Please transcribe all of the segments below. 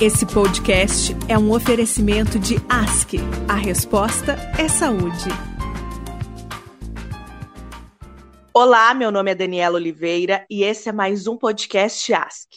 Esse podcast é um oferecimento de Ask. A resposta é saúde. Olá, meu nome é Daniela Oliveira e esse é mais um podcast Ask.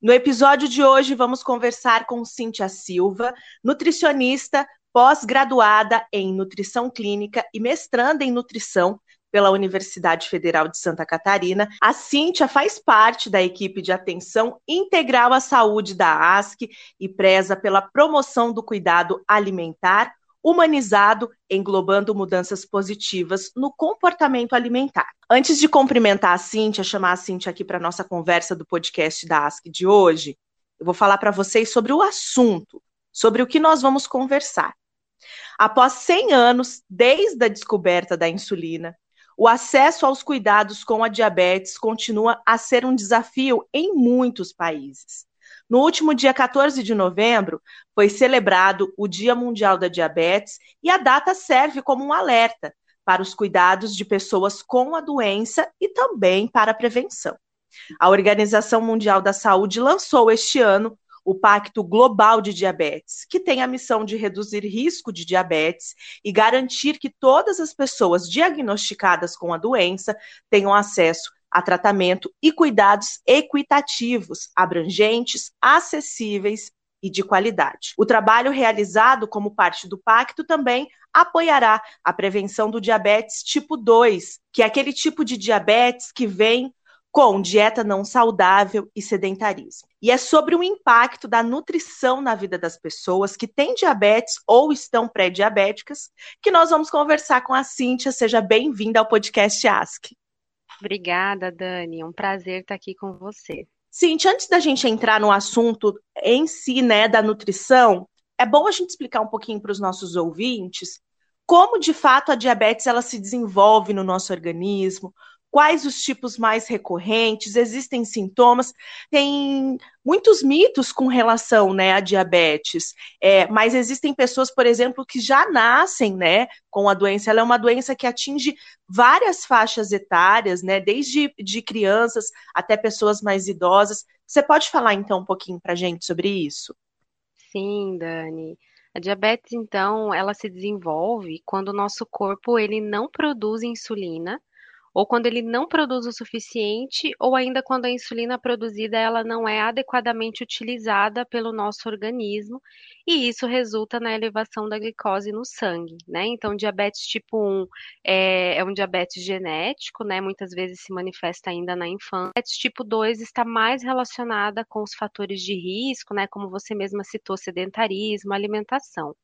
No episódio de hoje, vamos conversar com Cíntia Silva, nutricionista, pós-graduada em nutrição clínica e mestranda em nutrição pela Universidade Federal de Santa Catarina. A Cíntia faz parte da equipe de atenção integral à saúde da ASC e preza pela promoção do cuidado alimentar humanizado, englobando mudanças positivas no comportamento alimentar. Antes de cumprimentar a Cíntia, chamar a Cíntia aqui para nossa conversa do podcast da ASC de hoje, eu vou falar para vocês sobre o assunto, sobre o que nós vamos conversar. Após 100 anos desde a descoberta da insulina, o acesso aos cuidados com a diabetes continua a ser um desafio em muitos países. No último dia 14 de novembro, foi celebrado o Dia Mundial da Diabetes e a data serve como um alerta para os cuidados de pessoas com a doença e também para a prevenção. A Organização Mundial da Saúde lançou este ano o Pacto Global de Diabetes, que tem a missão de reduzir risco de diabetes e garantir que todas as pessoas diagnosticadas com a doença tenham acesso a tratamento e cuidados equitativos, abrangentes, acessíveis e de qualidade. O trabalho realizado como parte do pacto também apoiará a prevenção do diabetes tipo 2, que é aquele tipo de diabetes que vem com dieta não saudável e sedentarismo. E é sobre o impacto da nutrição na vida das pessoas que têm diabetes ou estão pré-diabéticas que nós vamos conversar com a Cíntia. Seja bem-vinda ao podcast Ask. Obrigada, Dani. É um prazer estar aqui com você. Cíntia, antes da gente entrar no assunto em si, né, da nutrição, é bom a gente explicar um pouquinho para os nossos ouvintes como de fato a diabetes ela se desenvolve no nosso organismo, quais os tipos mais recorrentes, existem sintomas, tem muitos mitos com relação né, à diabetes, é, mas existem pessoas, por exemplo, que já nascem né, com a doença. Ela é uma doença que atinge várias faixas etárias, né, desde de crianças até pessoas mais idosas. Você pode falar então um pouquinho para gente sobre isso? Sim, Dani. A diabetes, então, ela se desenvolve quando o nosso corpo ele não produz insulina ou quando ele não produz o suficiente, ou ainda quando a insulina produzida ela não é adequadamente utilizada pelo nosso organismo, e isso resulta na elevação da glicose no sangue, né? Então, diabetes tipo 1 é, é um diabetes genético, né? Muitas vezes se manifesta ainda na infância. Diabetes tipo 2 está mais relacionada com os fatores de risco, né? Como você mesma citou, sedentarismo, alimentação.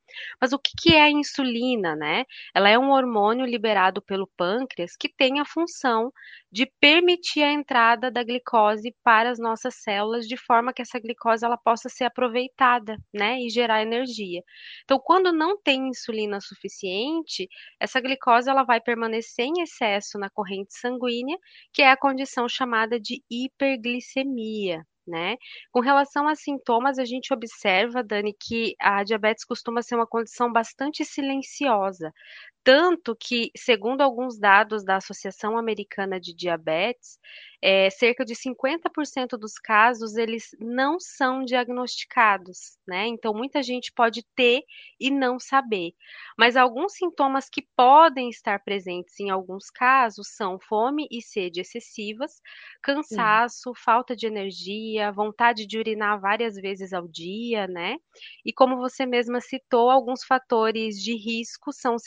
Mas o que, que é a insulina, né? Ela é um hormônio liberado pelo pâncreas que tem a função de permitir a entrada da glicose para as nossas células de forma que essa glicose ela possa ser aproveitada, né, e gerar energia. Então, quando não tem insulina suficiente, essa glicose ela vai permanecer em excesso na corrente sanguínea, que é a condição chamada de hiperglicemia né? Com relação a sintomas, a gente observa, Dani, que a diabetes costuma ser uma condição bastante silenciosa, tanto que, segundo alguns dados da Associação Americana de Diabetes, é, cerca de 50% dos casos eles não são diagnosticados, né? Então muita gente pode ter e não saber. Mas alguns sintomas que podem estar presentes em alguns casos são fome e sede excessivas, cansaço, Sim. falta de energia, vontade de urinar várias vezes ao dia, né? E como você mesma citou, alguns fatores de risco são o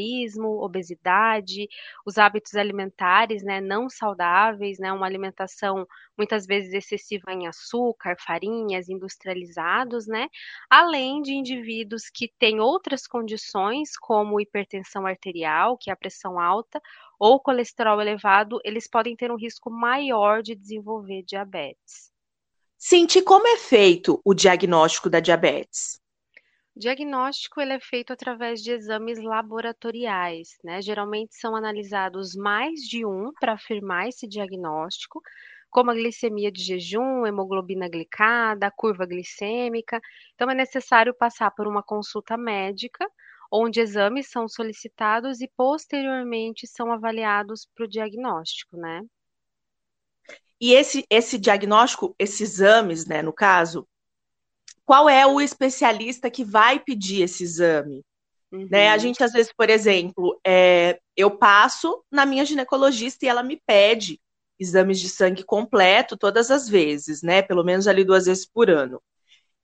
sedentarismo, obesidade, os hábitos alimentares, né, não saudáveis, né? uma alimentação muitas vezes excessiva em açúcar, farinhas, industrializados, né? Além de indivíduos que têm outras condições, como hipertensão arterial, que é a pressão alta, ou colesterol elevado, eles podem ter um risco maior de desenvolver diabetes. Cinti, como é feito o diagnóstico da diabetes? Diagnóstico ele é feito através de exames laboratoriais, né? Geralmente são analisados mais de um para afirmar esse diagnóstico, como a glicemia de jejum, hemoglobina glicada, curva glicêmica. Então é necessário passar por uma consulta médica, onde exames são solicitados e posteriormente são avaliados para o diagnóstico, né? E esse, esse diagnóstico, esses exames, né, no caso, qual é o especialista que vai pedir esse exame. Uhum. Né? A gente, às vezes, por exemplo, é, eu passo na minha ginecologista e ela me pede exames de sangue completo todas as vezes, né? Pelo menos ali duas vezes por ano.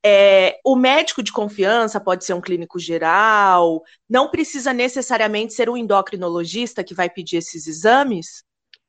É, o médico de confiança pode ser um clínico geral, não precisa necessariamente ser um endocrinologista que vai pedir esses exames?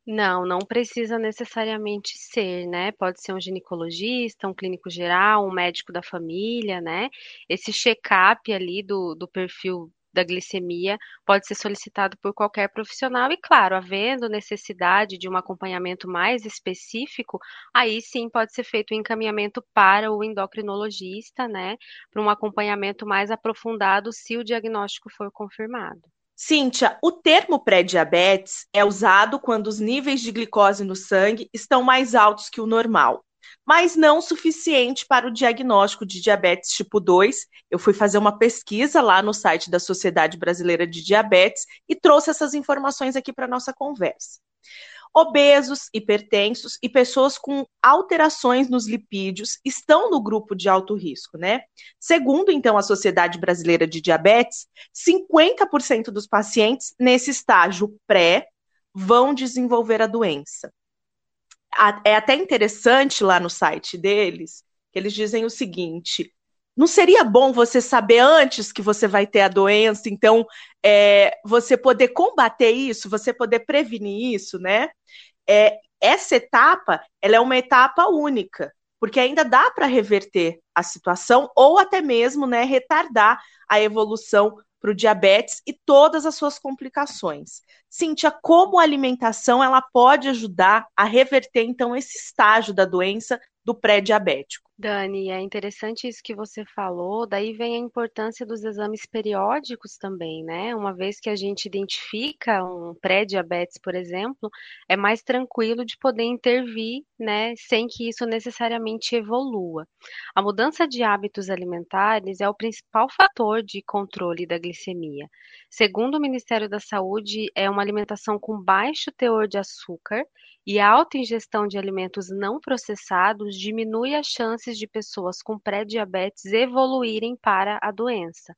Não, não precisa necessariamente ser, né? Pode ser um ginecologista, um clínico geral, um médico da família, né? Esse check-up ali do, do perfil da glicemia pode ser solicitado por qualquer profissional e, claro, havendo necessidade de um acompanhamento mais específico, aí sim pode ser feito o um encaminhamento para o endocrinologista, né, para um acompanhamento mais aprofundado se o diagnóstico for confirmado. Cíntia, o termo pré-diabetes é usado quando os níveis de glicose no sangue estão mais altos que o normal mas não suficiente para o diagnóstico de diabetes tipo 2. Eu fui fazer uma pesquisa lá no site da Sociedade Brasileira de Diabetes e trouxe essas informações aqui para nossa conversa. Obesos, hipertensos e pessoas com alterações nos lipídios estão no grupo de alto risco, né? Segundo, então, a Sociedade Brasileira de Diabetes, 50% dos pacientes nesse estágio pré vão desenvolver a doença é até interessante lá no site deles, que eles dizem o seguinte: não seria bom você saber antes que você vai ter a doença, então é, você poder combater isso, você poder prevenir isso, né? É, essa etapa, ela é uma etapa única, porque ainda dá para reverter a situação ou até mesmo, né, retardar a evolução para o diabetes e todas as suas complicações. Cíntia, como a alimentação ela pode ajudar a reverter então esse estágio da doença do pré-diabético? Dani, é interessante isso que você falou, daí vem a importância dos exames periódicos também, né? Uma vez que a gente identifica um pré-diabetes, por exemplo, é mais tranquilo de poder intervir, né, sem que isso necessariamente evolua. A mudança de hábitos alimentares é o principal fator de controle da glicemia. Segundo o Ministério da Saúde, é uma alimentação com baixo teor de açúcar e a alta ingestão de alimentos não processados diminui as chances de pessoas com pré-diabetes evoluírem para a doença.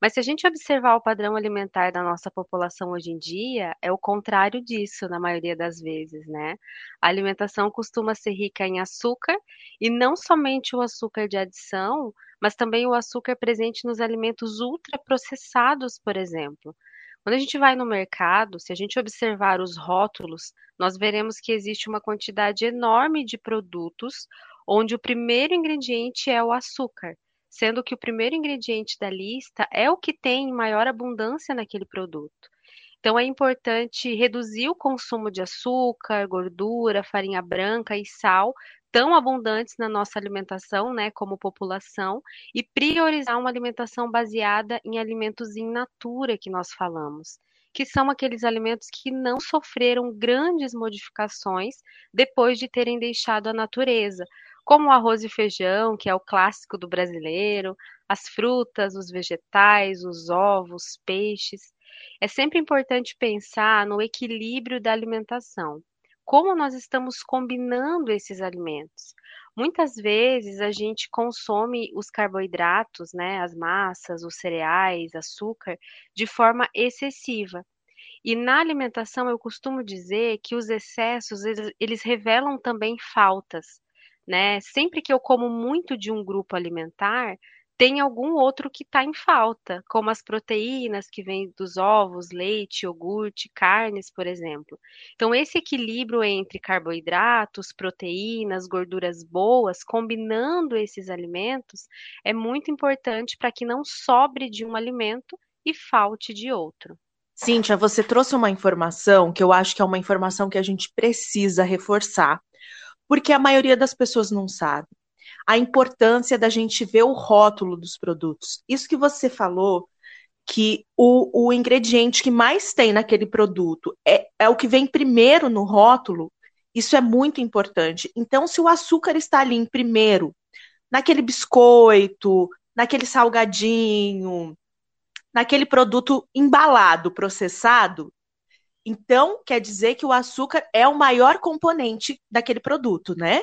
Mas se a gente observar o padrão alimentar da nossa população hoje em dia, é o contrário disso, na maioria das vezes, né? A alimentação costuma ser rica em açúcar, e não somente o açúcar de adição, mas também o açúcar presente nos alimentos ultraprocessados, por exemplo. Quando a gente vai no mercado, se a gente observar os rótulos, nós veremos que existe uma quantidade enorme de produtos onde o primeiro ingrediente é o açúcar, sendo que o primeiro ingrediente da lista é o que tem maior abundância naquele produto. Então é importante reduzir o consumo de açúcar, gordura, farinha branca e sal tão abundantes na nossa alimentação, né, como população, e priorizar uma alimentação baseada em alimentos in natura que nós falamos, que são aqueles alimentos que não sofreram grandes modificações depois de terem deixado a natureza, como o arroz e feijão, que é o clássico do brasileiro, as frutas, os vegetais, os ovos, peixes. É sempre importante pensar no equilíbrio da alimentação como nós estamos combinando esses alimentos. Muitas vezes a gente consome os carboidratos, né, as massas, os cereais, açúcar, de forma excessiva. E na alimentação eu costumo dizer que os excessos eles, eles revelam também faltas, né? Sempre que eu como muito de um grupo alimentar, tem algum outro que está em falta, como as proteínas que vêm dos ovos, leite, iogurte, carnes, por exemplo. Então, esse equilíbrio entre carboidratos, proteínas, gorduras boas, combinando esses alimentos, é muito importante para que não sobre de um alimento e falte de outro. Cíntia, você trouxe uma informação que eu acho que é uma informação que a gente precisa reforçar, porque a maioria das pessoas não sabe a importância da gente ver o rótulo dos produtos. Isso que você falou, que o, o ingrediente que mais tem naquele produto é, é o que vem primeiro no rótulo, isso é muito importante. Então, se o açúcar está ali em primeiro, naquele biscoito, naquele salgadinho, naquele produto embalado, processado, então quer dizer que o açúcar é o maior componente daquele produto, né?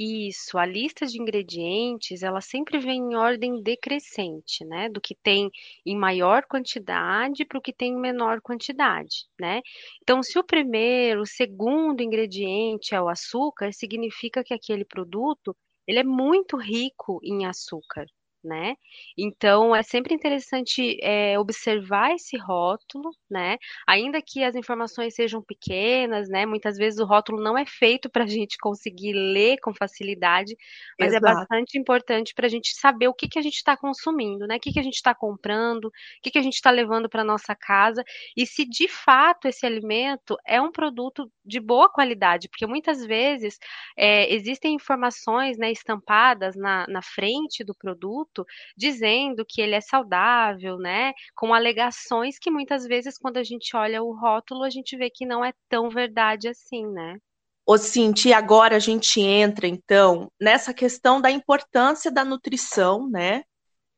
Isso, a lista de ingredientes, ela sempre vem em ordem decrescente, né? Do que tem em maior quantidade para o que tem em menor quantidade, né? Então, se o primeiro, o segundo ingrediente é o açúcar, significa que aquele produto, ele é muito rico em açúcar, né? Então é sempre interessante é, observar esse rótulo, né? Ainda que as informações sejam pequenas, né? Muitas vezes o rótulo não é feito para a gente conseguir ler com facilidade, mas é Exato. é bastante importante para a gente saber o que, que a gente está consumindo, né? O que, que a gente está comprando, o que, que a gente está levando para nossa casa e se de fato esse alimento é um produto de boa qualidade, porque muitas vezes é, existem informações, né, estampadas na, na frente do produto dizendo que ele é saudável, né? Com alegações que muitas vezes, quando a gente olha o rótulo, a gente vê que não é tão verdade assim, né? Ô, Cinti, agora a gente entra, então, nessa questão da importância da nutrição, né?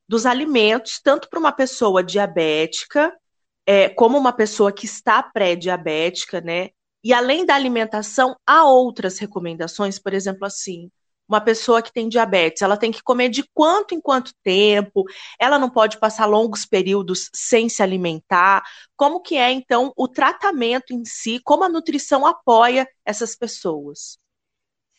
Dos alimentos, tanto para uma pessoa diabética, é, como uma pessoa que está pré-diabética, né? E além da alimentação, há outras recomendações, por exemplo, assim, uma pessoa que tem diabetes, ela tem que comer de quanto em quanto tempo, ela não pode passar longos períodos sem se alimentar. Como que é então o tratamento em si, como a nutrição apoia essas pessoas?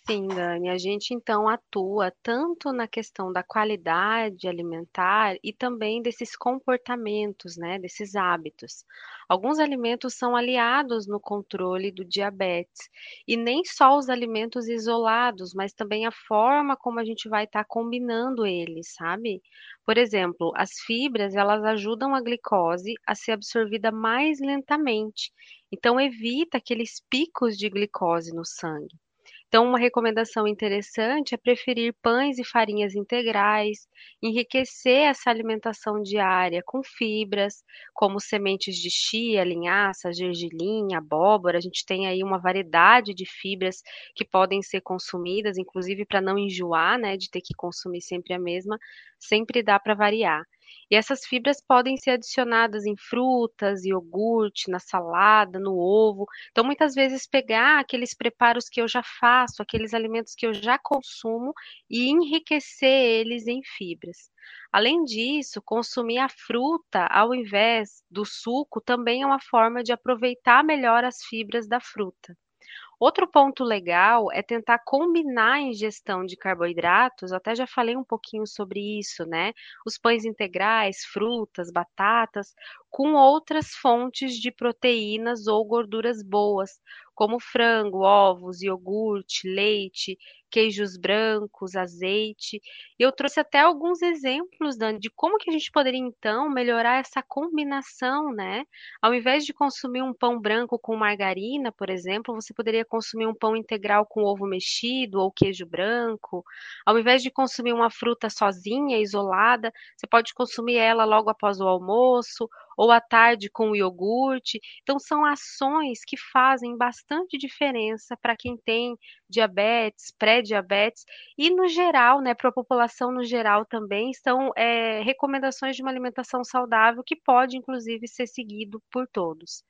Sim, Dani, a gente então atua tanto na questão da qualidade alimentar e também desses comportamentos, né, desses hábitos. Alguns alimentos são aliados no controle do diabetes, e nem só os alimentos isolados, mas também a forma como a gente vai estar tá combinando eles, sabe? Por exemplo, as fibras, elas ajudam a glicose a ser absorvida mais lentamente, então evita aqueles picos de glicose no sangue. Então, uma recomendação interessante é preferir pães e farinhas integrais, enriquecer essa alimentação diária com fibras, como sementes de chia, linhaça, gergelim, abóbora. A gente tem aí uma variedade de fibras que podem ser consumidas, inclusive para não enjoar, né, de ter que consumir sempre a mesma, sempre dá para variar. E essas fibras podem ser adicionadas em frutas, iogurte, na salada, no ovo. Então, muitas vezes, pegar aqueles preparos que eu já faço, aqueles alimentos que eu já consumo e enriquecer eles em fibras. Além disso, consumir a fruta ao invés do suco também é uma forma de aproveitar melhor as fibras da fruta. Outro ponto legal é tentar combinar a ingestão de carboidratos, até já falei um pouquinho sobre isso, né? Os pães integrais, frutas, batatas, com outras fontes de proteínas ou gorduras boas, como frango, ovos, iogurte, leite, queijos brancos, azeite. Eu trouxe até alguns exemplos, Dani, de como que a gente poderia então melhorar essa combinação, né? Ao invés de consumir um pão branco com margarina, por exemplo, você poderia consumir um pão integral com ovo mexido ou queijo branco. Ao invés de consumir uma fruta sozinha, isolada, você pode consumir ela logo após o almoço ou à tarde com o iogurte. Então, são ações que fazem bastante diferença para quem tem diabetes, pré-diabetes e, no geral, né, para a população no geral também, são é, recomendações de uma alimentação saudável que pode, inclusive, ser seguido por todos.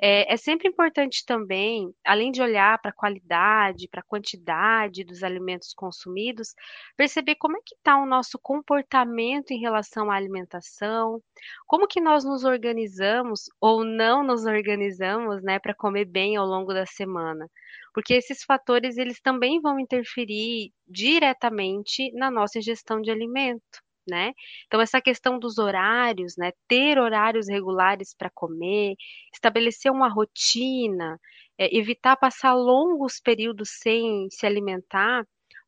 É, é sempre importante também, além de olhar para a qualidade, para a quantidade dos alimentos consumidos, perceber como é que está o nosso comportamento em relação à alimentação, como que nós nos organizamos ou não nos organizamos, né, para comer bem ao longo da semana. Porque esses fatores eles também vão interferir diretamente na nossa ingestão de alimento. Né? Então, essa questão dos horários, né? Ter horários regulares para comer, estabelecer uma rotina, é, evitar passar longos períodos sem se alimentar,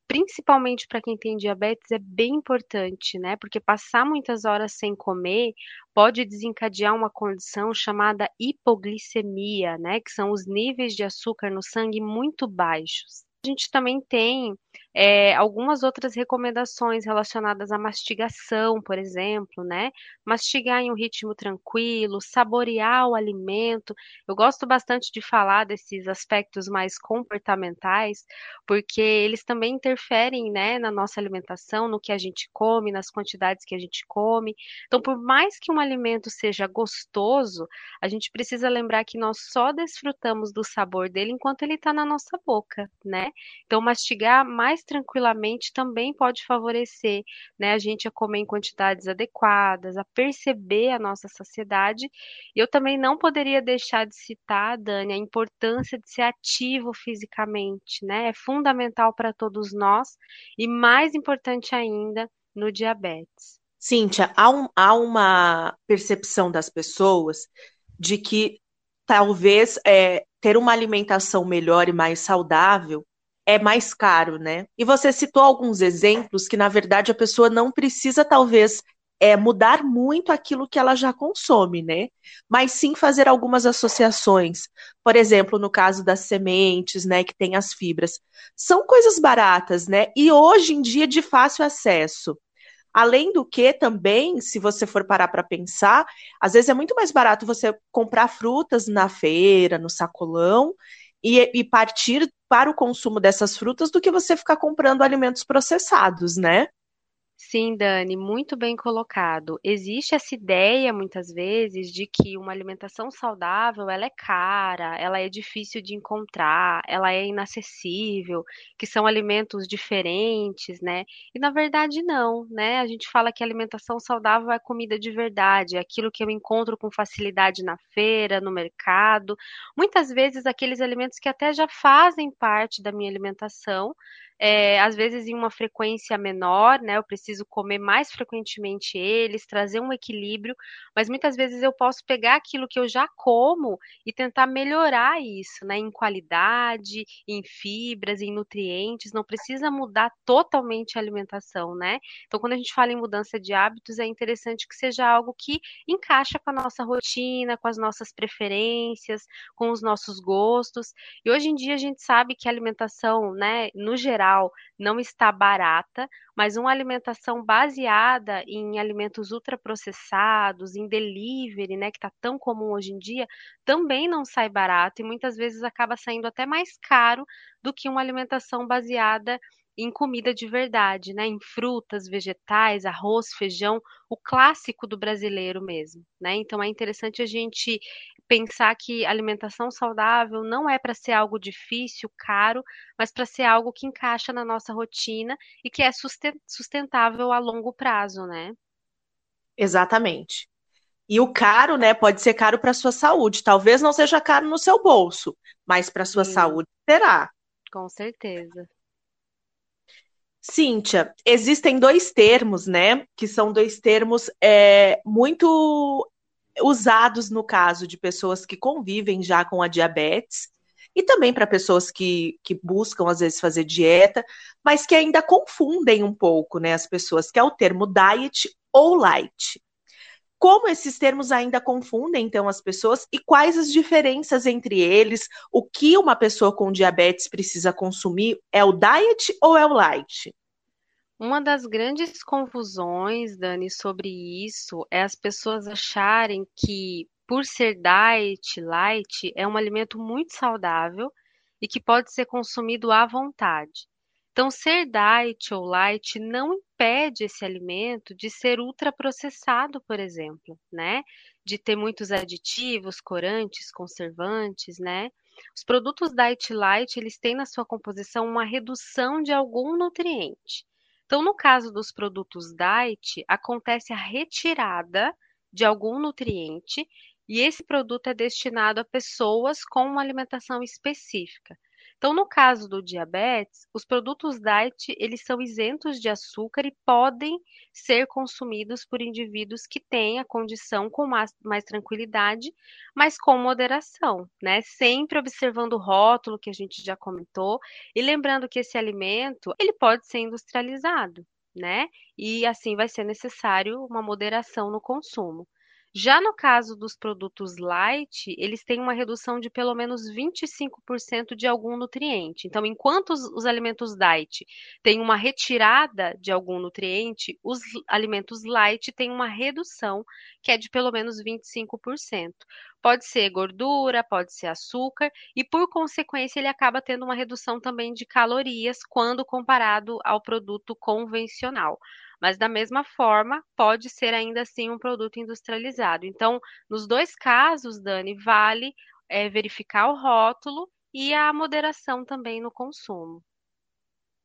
principalmente para quem tem diabetes, é bem importante, né? Porque passar muitas horas sem comer pode desencadear uma condição chamada hipoglicemia, né? Que são os níveis de açúcar no sangue muito baixos. A gente também tem é, algumas outras recomendações relacionadas à mastigação, por exemplo, né? Mastigar em um ritmo tranquilo, saborear o alimento. Eu gosto bastante de falar desses aspectos mais comportamentais, porque eles também interferem, né, na nossa alimentação, no que a gente come, nas quantidades que a gente come. Então, por mais que um alimento seja gostoso, a gente precisa lembrar que nós só desfrutamos do sabor dele enquanto ele está na nossa boca, né? Então, mastigar mais mais tranquilamente também pode favorecer, né, a gente a comer em quantidades adequadas, a perceber a nossa saciedade. E eu também não poderia deixar de citar, Dani, a importância de ser ativo fisicamente, né? É fundamental para todos nós e mais importante ainda no diabetes. Cíntia, há, um, há uma percepção das pessoas de que talvez é, ter uma alimentação melhor e mais saudável é mais caro, né? E você citou alguns exemplos que, na verdade, a pessoa não precisa, talvez, é, mudar muito aquilo que ela já consome, né? Mas sim fazer algumas associações. Por exemplo, no caso das sementes, né, que tem as fibras. São coisas baratas, né? E hoje em dia de fácil acesso. Além do que, também, se você for parar para pensar, às vezes é muito mais barato você comprar frutas na feira, no sacolão, e, e partir para o consumo dessas frutas do que você ficar comprando alimentos processados, né? Sim, Dani, muito bem colocado. Existe essa ideia, muitas vezes, de que uma alimentação saudável, ela é cara, ela é difícil de encontrar, ela é inacessível, que são alimentos diferentes, né? E na verdade não, né? A gente fala que alimentação saudável é comida de verdade, é aquilo que eu encontro com facilidade na feira, no mercado. Muitas vezes aqueles alimentos que até já fazem parte da minha alimentação, é, às vezes em uma frequência menor, né? Eu preciso comer mais frequentemente eles, trazer um equilíbrio, mas muitas vezes eu posso pegar aquilo que eu já como e tentar melhorar isso, né? Em qualidade, em fibras, em nutrientes, não precisa mudar totalmente a alimentação, né? Então, quando a gente fala em mudança de hábitos, é interessante que seja algo que encaixa com a nossa rotina, com as nossas preferências, com os nossos gostos. E hoje em dia a gente sabe que a alimentação, né, no geral, geral não está barata, mas uma alimentação baseada em alimentos ultraprocessados, em delivery, né, que está tão comum hoje em dia, também não sai barato e muitas vezes acaba saindo até mais caro do que uma alimentação baseada em comida de verdade, né? Em frutas, vegetais, arroz, feijão, o clássico do brasileiro mesmo, né? Então é interessante a gente pensar que alimentação saudável não é para ser algo difícil, caro, mas para ser algo que encaixa na nossa rotina e que é sustentável a longo prazo, né? Exatamente. E o caro, né, pode ser caro para sua saúde. Talvez não seja caro no seu bolso, mas para sua Sim. saúde será. Com certeza. Cíntia, existem dois termos, né? Que são dois termos é, muito usados no caso de pessoas que convivem já com a diabetes e também para pessoas que, que buscam, às vezes, fazer dieta, mas que ainda confundem um pouco, né, as pessoas, que é o termo diet ou light. Como esses termos ainda confundem, então, as pessoas e quais as diferenças entre eles? O que uma pessoa com diabetes precisa consumir? É o diet ou é o light? Uma das grandes confusões, Dani, sobre isso é as pessoas acharem que, por ser diet, light, é um alimento muito saudável e que pode ser consumido à vontade. Então, ser diet ou light não impede esse alimento de ser ultraprocessado, por exemplo, né? De ter muitos aditivos, corantes, conservantes, né? Os produtos diet light, eles têm na sua composição uma redução de algum nutriente. Então, no caso dos produtos diet, acontece a retirada de algum nutriente e esse produto é destinado a pessoas com uma alimentação específica. Então, no caso do diabetes, os produtos diet, eles são isentos de açúcar e podem ser consumidos por indivíduos que têm a condição com mais, mais tranquilidade, mas com moderação, né? Sempre observando o rótulo que a gente já comentou e lembrando que esse alimento, ele pode ser industrializado, né? E assim vai ser necessário uma moderação no consumo. Já no caso dos produtos light, eles têm uma redução de pelo menos 25% de algum nutriente. Então, enquanto os, os, alimentos diet têm uma retirada de algum nutriente, os alimentos light têm uma redução que é de pelo menos 25%. Pode ser gordura, pode ser açúcar, e por consequência, ele acaba tendo uma redução também de calorias quando comparado ao produto convencional mas da mesma forma pode ser ainda assim um produto industrializado. Então, nos dois casos, Dani, vale é, verificar o rótulo e a moderação também no consumo.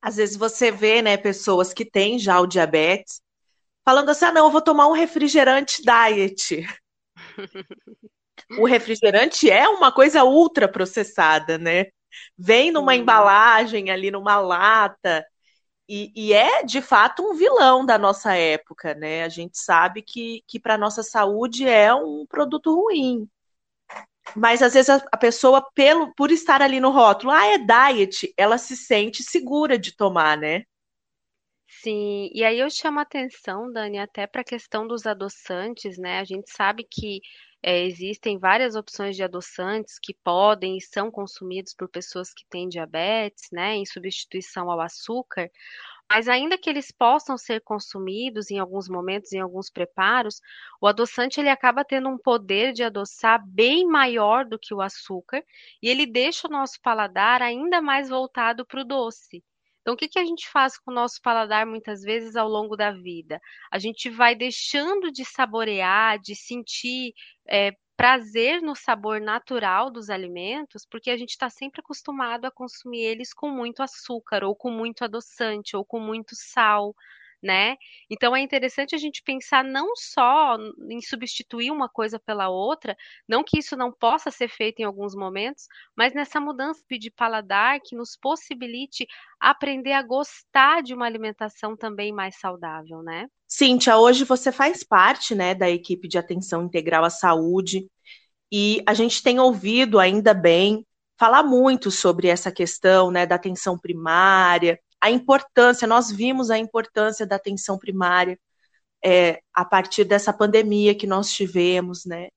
Às vezes você vê, né, pessoas que têm já o diabetes falando assim: ah, não, eu vou tomar um refrigerante diet. o refrigerante é uma coisa ultra processada, né? Vem numa embalagem ali, numa lata, e, e, é de fato um vilão da nossa época, né? A gente sabe que, que para nossa saúde é um produto ruim. Mas às vezes a, a, pessoa, pelo, por estar ali no rótulo, ah, é diet, ela se sente segura de tomar, né? Sim, e aí eu chamo a atenção, Dani, até para a questão dos adoçantes, né? A gente sabe que é, existem várias opções de adoçantes que podem e são consumidos por pessoas que têm diabetes, né, em substituição ao açúcar, mas ainda que eles possam ser consumidos em alguns momentos, em alguns preparos, o adoçante ele acaba tendo um poder de adoçar bem maior do que o açúcar e ele deixa o nosso paladar ainda mais voltado para o doce. Então, o que, que a gente faz com o nosso paladar muitas vezes ao longo da vida? A gente vai deixando de saborear, de sentir é, prazer no sabor natural dos alimentos, porque a gente está sempre acostumado a consumir eles com muito açúcar, ou com muito adoçante, ou com muito sal né? Então é interessante a gente pensar não só em substituir uma coisa pela outra, não que isso não possa ser feito em alguns momentos, mas nessa mudança de paladar que nos possibilite aprender a gostar de uma alimentação também mais saudável, né? Cíntia, hoje você faz parte, né, da equipe de atenção integral à saúde e a gente tem ouvido ainda bem falar muito sobre essa questão, né, da atenção primária, a importância, nós vimos a importância da atenção primária é, a partir dessa pandemia que nós tivemos, né?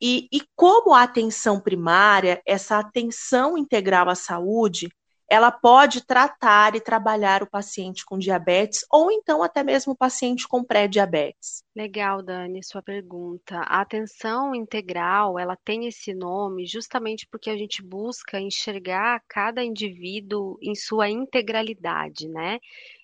E, e como a atenção primária, essa atenção integral à saúde, ela pode tratar e trabalhar o paciente com diabetes ou então até mesmo o paciente com pré-diabetes. Legal, Dani, sua pergunta. A atenção integral, ela tem esse nome justamente porque a gente busca enxergar cada indivíduo em sua integralidade, né?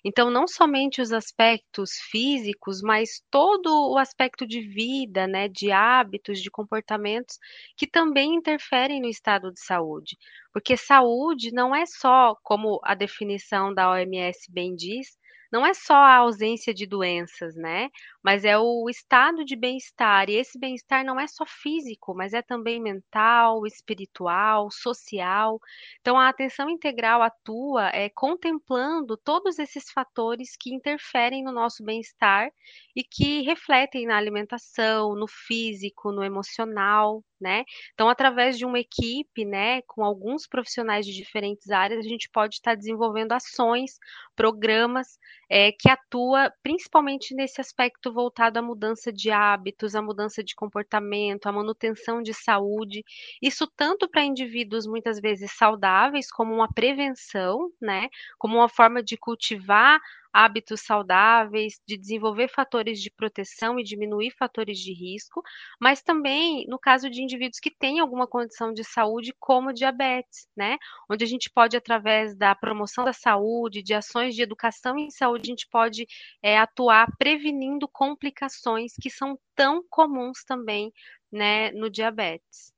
Então, não somente os aspectos físicos, mas todo o aspecto de vida, né, de hábitos, de comportamentos que também interferem no estado de saúde. Porque saúde não é só, como a definição da OMS bem diz, não é só a ausência de doenças, né? Mas é o estado de bem-estar. E esse bem-estar não é só físico, mas é também mental, espiritual, social. Então, a atenção integral atua é, contemplando todos esses fatores que interferem no nosso bem-estar e que refletem na alimentação, no físico, no emocional, né? Então, através de uma equipe, né, com alguns profissionais de diferentes áreas, a gente pode estar desenvolvendo ações, programas é, que atua principalmente nesse aspecto voltado à mudança de hábitos, à mudança de comportamento, à manutenção de saúde. Isso tanto para indivíduos muitas vezes saudáveis, como uma prevenção, né, como uma forma de cultivar hábitos saudáveis, de desenvolver fatores de proteção e diminuir fatores de risco, mas também no caso de indivíduos que têm alguma condição de saúde, como diabetes, né? Onde a gente pode, através da promoção da saúde, de ações de educação em saúde, a gente pode é, atuar prevenindo complicações que são tão comuns também, né, no diabetes.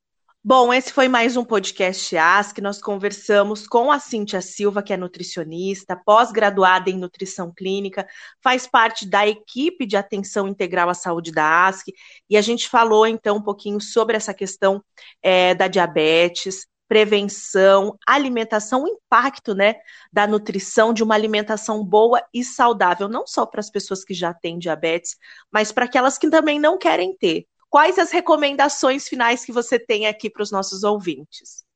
Bom, esse foi mais um podcast Ask. Nós conversamos com a Cíntia Silva, que é nutricionista, pós-graduada em nutrição clínica, faz parte da equipe de atenção integral à saúde da Ask, e a gente falou então um pouquinho sobre essa questão é, da diabetes, prevenção, alimentação, o impacto né, da nutrição, de uma alimentação boa e saudável, não só para as pessoas que já têm diabetes, mas para aquelas que também não querem ter. Quais as recomendações finais que você tem aqui para os nossos ouvintes?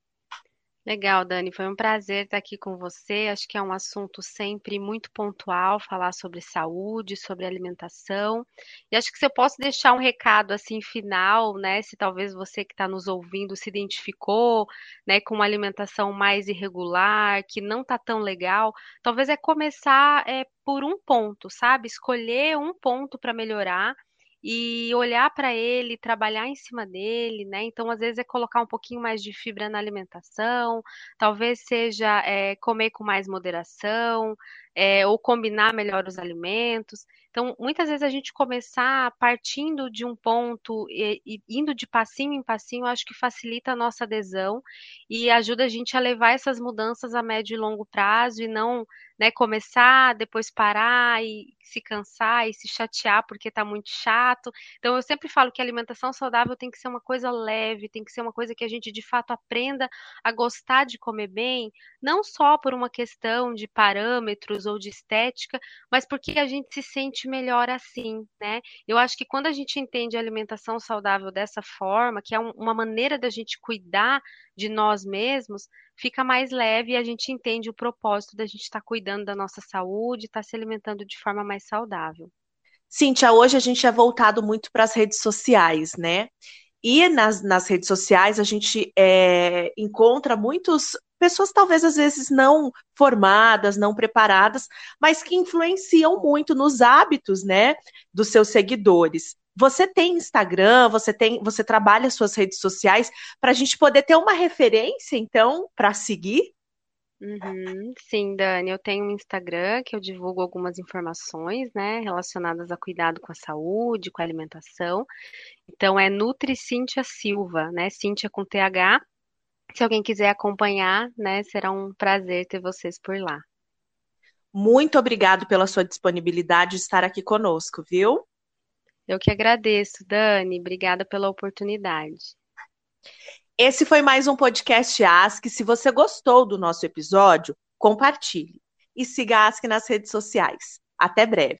Legal, Dani, foi um prazer estar aqui com você. Acho que é um assunto sempre muito pontual, falar sobre saúde, sobre alimentação. E acho que se eu posso deixar um recado assim final, né, se talvez você que está nos ouvindo se identificou, né, com uma alimentação mais irregular, que não está tão legal, talvez é começar é, por um ponto, sabe? Escolher um ponto para melhorar e olhar para ele, trabalhar em cima dele, né? Então, às vezes, é colocar um pouquinho mais de fibra na alimentação, talvez seja é, comer com mais moderação, é, ou combinar melhor os alimentos. Então, muitas vezes a gente começar partindo de um ponto e, e, indo de passinho em passinho, acho que facilita a nossa adesão e ajuda a gente a levar essas mudanças a médio e longo prazo e não né, começar, depois parar e se cansar e se chatear porque está muito chato. Então, eu sempre falo que a alimentação saudável tem que ser uma coisa leve, tem que ser uma coisa que a gente de fato aprenda a gostar de comer bem, não só por uma questão de parâmetros ou de estética, mas porque a gente se sente melhor assim, né? Eu acho que quando a gente entende a alimentação saudável dessa forma, que é uma maneira da gente cuidar de nós mesmos, fica mais leve e a gente entende o propósito da gente estar tá cuidando da nossa saúde, estar tá se alimentando de forma mais saudável. Cíntia, hoje a gente é voltado muito para as redes sociais, né? E nas, nas redes sociais a gente é, encontra muitas pessoas, talvez às vezes não formadas, não preparadas, mas que influenciam muito nos hábitos, né, dos seus seguidores. Você tem Instagram, você tem, você trabalha suas redes sociais para a gente poder ter uma referência, então, para seguir? Uhum, sim, Dani, eu tenho um Instagram que eu divulgo algumas informações, né, relacionadas a cuidado com a saúde, com a alimentação. Então é Nutri Cintia Silva, né, Cintia com TH. Se alguém quiser acompanhar, né, será um prazer ter vocês por lá. Muito obrigado pela sua disponibilidade de estar aqui conosco, viu? Eu que agradeço, Dani. Obrigada pela oportunidade. Esse foi mais um podcast Ask. Se você gostou do nosso episódio, compartilhe e siga a Ask nas redes sociais. Até breve.